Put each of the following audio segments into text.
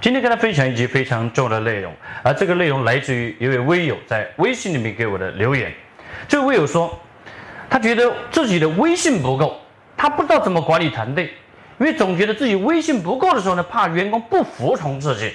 今天跟大家分享一集非常重要的内容，而这个内容来自于一位微友在微信里面给我的留言。这位微友说，他觉得自己的微信不够，他不知道怎么管理团队，因为总觉得自己微信不够的时候呢，怕员工不服从自己。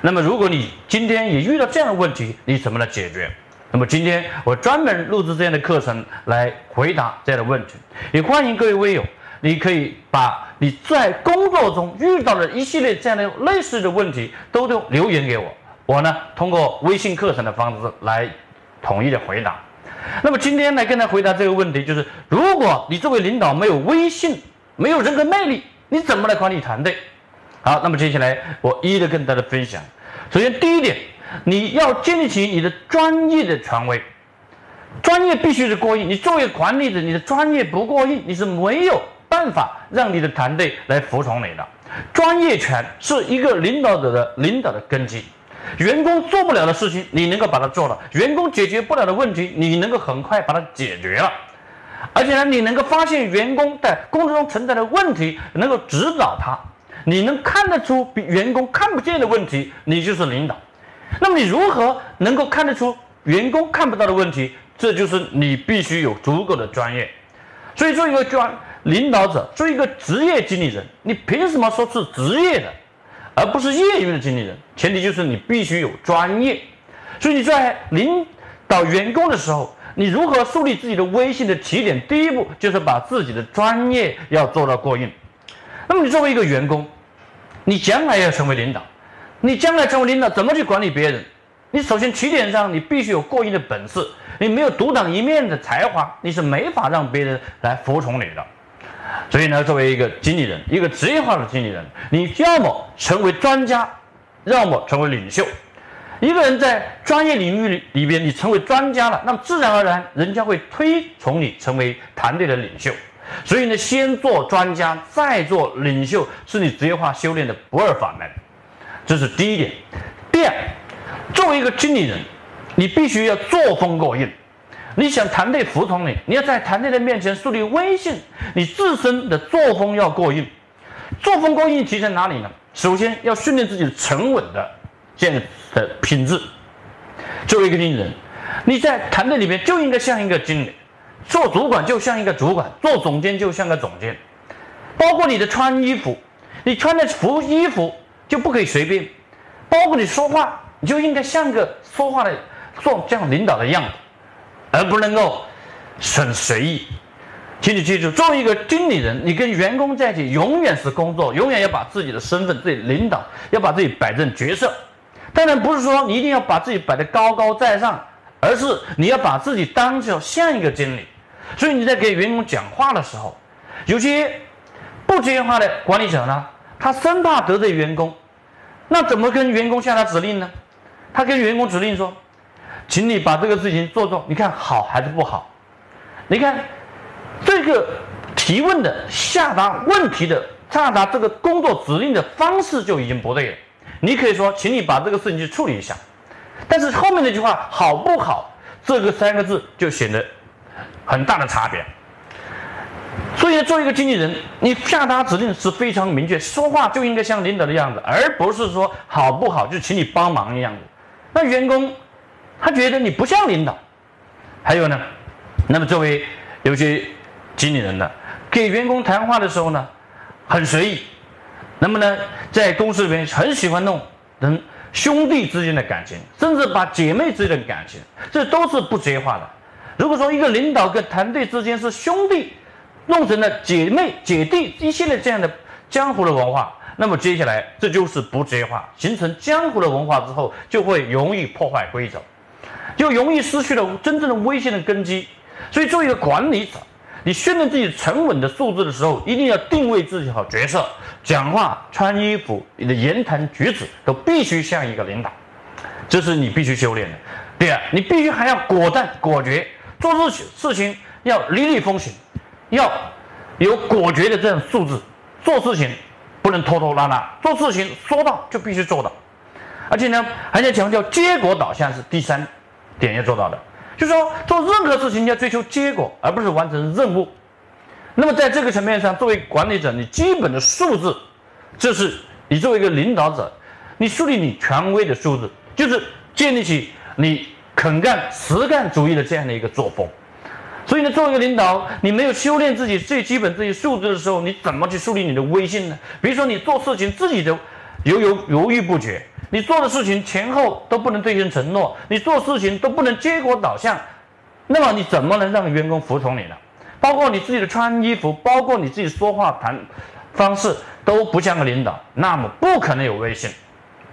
那么，如果你今天也遇到这样的问题，你怎么来解决？那么今天我专门录制这样的课程来回答这样的问题，也欢迎各位微友。你可以把你在工作中遇到的一系列这样的类似的问题都都留言给我，我呢通过微信课程的方式来统一的回答。那么今天来跟他回答这个问题，就是如果你作为领导没有威信，没有人格魅力，你怎么来管理团队？好，那么接下来我一一的跟大家分享。首先第一点，你要建立起你的专业的权威，专业必须是过硬。你作为管理者，你的专业不过硬，你是没有。办法让你的团队来服从你的专业权是一个领导者的领导的根基。员工做不了的事情，你能够把它做了；员工解决不了的问题，你能够很快把它解决了。而且呢，你能够发现员工在工作中存在的问题，能够指导他。你能看得出比员工看不见的问题，你就是领导。那么你如何能够看得出员工看不到的问题？这就是你必须有足够的专业。所以做一个专。领导者作为一个职业经理人，你凭什么说是职业的，而不是业余的经理人？前提就是你必须有专业。所以你在领导员工的时候，你如何树立自己的威信的起点？第一步就是把自己的专业要做到过硬。那么你作为一个员工，你将来要成为领导，你将来成为领导怎么去管理别人？你首先起点上你必须有过硬的本事，你没有独当一面的才华，你是没法让别人来服从你的。所以呢，作为一个经理人，一个职业化的经理人，你要么成为专家，要么成为领袖。一个人在专业领域里里边，你成为专家了，那么自然而然，人家会推崇你成为团队的领袖。所以呢，先做专家，再做领袖，是你职业化修炼的不二法门。这是第一点。第二，作为一个经理人，你必须要作风过硬。你想团队服从你，你要在团队的面前树立威信，你自身的作风要过硬。作风过硬体现哪里呢？首先要训练自己沉稳的这样的品质。作为一个经理人，你在团队里面就应该像一个经理，做主管就像一个主管，做总监就像个总监。包括你的穿衣服，你穿的服衣服就不可以随便。包括你说话，你就应该像个说话的做这样领导的样子。而不能够很随意，请你记住，作为一个经理人，你跟员工在一起，永远是工作，永远要把自己的身份、自己领导，要把自己摆正角色。当然，不是说你一定要把自己摆得高高在上，而是你要把自己当成像一个经理。所以你在给员工讲话的时候，有些不职业化的管理者呢，他生怕得罪员工，那怎么跟员工下达指令呢？他跟员工指令说。请你把这个事情做做，你看好还是不好？你看这个提问的下达问题的下达这个工作指令的方式就已经不对了。你可以说，请你把这个事情去处理一下，但是后面那句话好不好？这个三个字就显得很大的差别。所以，作为一个经纪人，你下达指令是非常明确，说话就应该像领导的样子，而不是说好不好就请你帮忙的样子。那员工。他觉得你不像领导，还有呢，那么作为有些经理人呢，给员工谈话的时候呢，很随意，那么呢，在公司里面很喜欢弄人兄弟之间的感情，甚至把姐妹之间的感情，这都是不职业化的。如果说一个领导跟团队之间是兄弟，弄成了姐妹姐弟一系列这样的江湖的文化，那么接下来这就是不职业化，形成江湖的文化之后，就会容易破坏规则。就容易失去了真正的威信的根基，所以作为一个管理者，你训练自己沉稳的素质的时候，一定要定位自己好角色，讲话、穿衣服、你的言谈举止都必须像一个领导。这是你必须修炼的。第二，你必须还要果断果决，做事情事情要雷厉风行，要有果决的这样素质，做事情不能拖拖拉拉，做事情说到就必须做到，而且呢，还要强调结果导向是第三点要做到的，就是说做任何事情要追求结果，而不是完成任务。那么在这个层面上，作为管理者，你基本的素质，这是你作为一个领导者，你树立你权威的素质，就是建立起。你肯干实干主义的这样的一个作风，所以呢，作为一个领导，你没有修炼自己最基本这些素质的时候，你怎么去树立你的威信呢？比如说，你做事情自己都犹犹犹豫不决，你做的事情前后都不能兑现承诺，你做事情都不能结果导向，那么你怎么能让员工服从你呢？包括你自己的穿衣服，包括你自己说话谈方式都不像个领导，那么不可能有威信。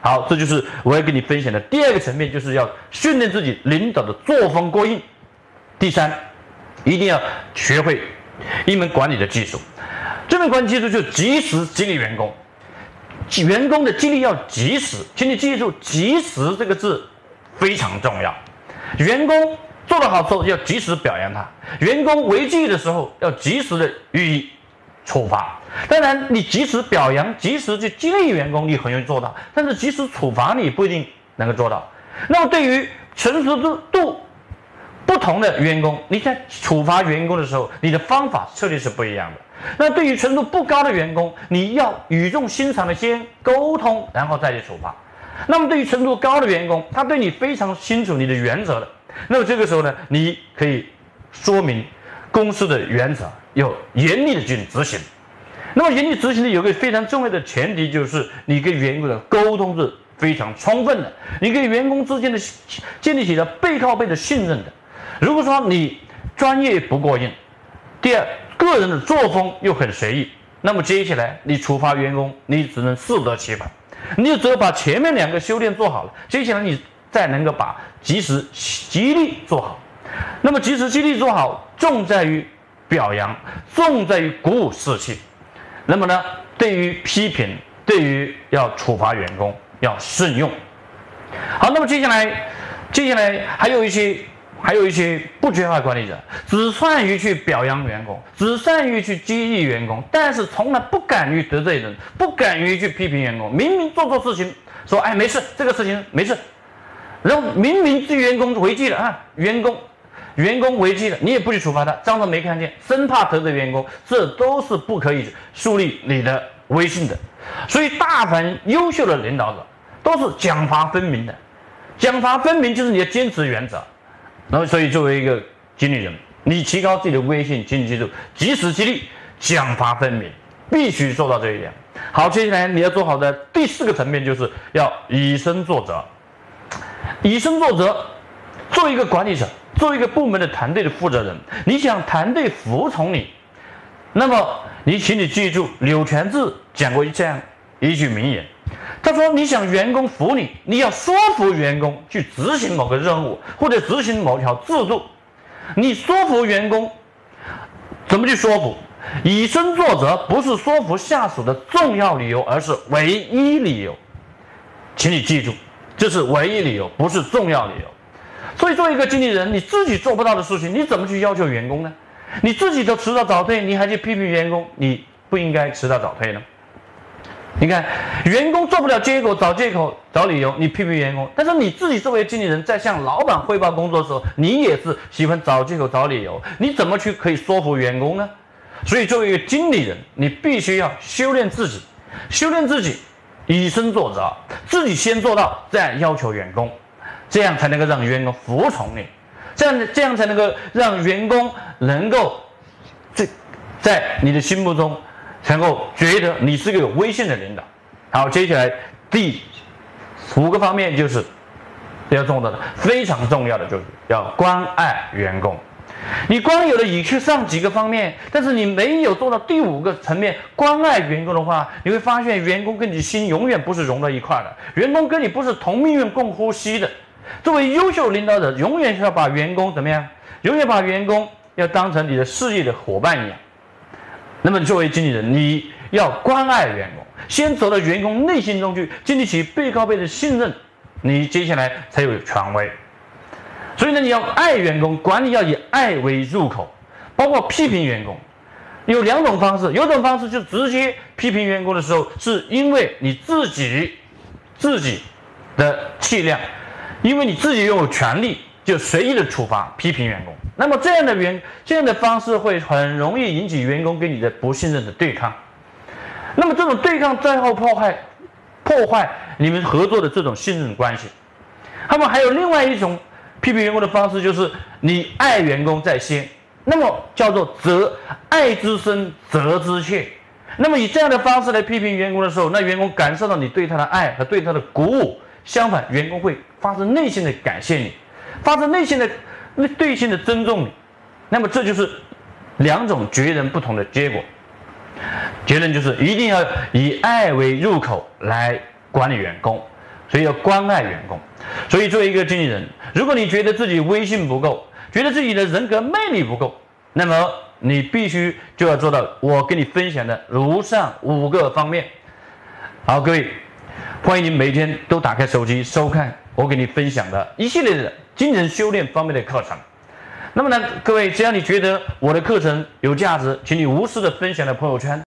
好，这就是我要跟你分享的第二个层面，就是要训练自己领导的作风过硬。第三，一定要学会一门管理的技术。这门管理技术就及时激励员工，员工的激励要及时，请你记住“及时”这个字非常重要。员工做得好之后要及时表扬他，员工违纪的时候要及时的予以处罚。当然，你及时表扬、及时去激励员工，你很容易做到；但是及时处罚，你不一定能够做到。那么，对于成熟度不同的员工，你在处罚员工的时候，你的方法策略是不一样的。那对于程度不高的员工，你要语重心长的先沟通，然后再去处罚。那么，对于程度高的员工，他对你非常清楚你的原则的，那么这个时候呢，你可以说明公司的原则，要严厉的去执行。那么，严厉执行的有个非常重要的前提，就是你跟员工的沟通是非常充分的，你跟员工之间的建立起了背靠背的信任的。如果说你专业不过硬，第二个人的作风又很随意，那么接下来你处罚员工，你只能适得其反。你只有把前面两个修炼做好了，接下来你再能够把及时激励做好。那么及时激励做好，重在于表扬，重在于鼓舞士气。那么呢，对于批评，对于要处罚员工，要慎用。好，那么接下来，接下来还有一些，还有一些不缺乏管理者，只善于去表扬员工，只善于去激励员工，但是从来不敢于得罪人，不敢于去批评员工。明明做错事情，说哎没事，这个事情没事，然后明明这员工违纪了啊，员工。员工违纪了，你也不去处罚他，装作没看见，生怕得罪员工，这都是不可以树立你的威信的。所以，大凡优秀的领导者都是奖罚分明的，奖罚分明就是你的坚持原则。那么，所以作为一个经理人，你提高自己的威信，请你记住，及时激励，奖罚分明，必须做到这一点。好，接下来你要做好的第四个层面，就是要以身作则。以身作则，作为一个管理者。作为一个部门的团队的负责人，你想团队服从你，那么你请你记住柳传志讲过这样一句名言，他说：“你想员工服你，你要说服员工去执行某个任务或者执行某条制度。你说服员工怎么去说服？以身作则不是说服下属的重要理由，而是唯一理由。请你记住，这是唯一理由，不是重要理由。”所以，作为一个经理人，你自己做不到的事情，你怎么去要求员工呢？你自己都迟到早退，你还去批评员工，你不应该迟到早退呢？你看，员工做不了结果，找借口、找理由，你批评员工；但是你自己作为经理人，在向老板汇报工作的时候，你也是喜欢找借口、找理由，你怎么去可以说服员工呢？所以，作为一个经理人，你必须要修炼自己，修炼自己，以身作则，自己先做到，再要求员工。这样才能够让员工服从你，这样这样才能够让员工能够在在你的心目中，能够觉得你是个有威信的领导。好，接下来第五个方面就是要重要的，非常重要的就是要关爱员工。你光有了以上几个方面，但是你没有做到第五个层面关爱员工的话，你会发现员工跟你心永远不是融到一块的，员工跟你不是同命运共呼吸的。作为优秀领导者，永远是要把员工怎么样？永远把员工要当成你的事业的伙伴一样。那么，作为经理人，你要关爱员工，先走到员工内心中去，建立起背靠背的信任，你接下来才有权威。所以呢，你要爱员工，管理要以爱为入口，包括批评员工，有两种方式，有种方式就直接批评员工的时候，是因为你自己自己的气量，因为你自己拥有权利，就随意的处罚批评员工。那么这样的员这样的方式会很容易引起员工跟你的不信任的对抗。那么这种对抗最后破坏破坏你们合作的这种信任关系。那么还有另外一种。批评员工的方式就是你爱员工在先，那么叫做责爱之深责之切。那么以这样的方式来批评员工的时候，那员工感受到你对他的爱和对他的鼓舞。相反，员工会发自内心的感谢你，发自内心的那对性的尊重。那么这就是两种截然不同的结果。结论就是一定要以爱为入口来管理员工。所以要关爱员工，所以作为一个经理人，如果你觉得自己威信不够，觉得自己的人格魅力不够，那么你必须就要做到我跟你分享的如上五个方面。好，各位，欢迎您每天都打开手机收看我给你分享的一系列的精神修炼方面的课程。那么呢，各位，只要你觉得我的课程有价值，请你无私的分享到朋友圈。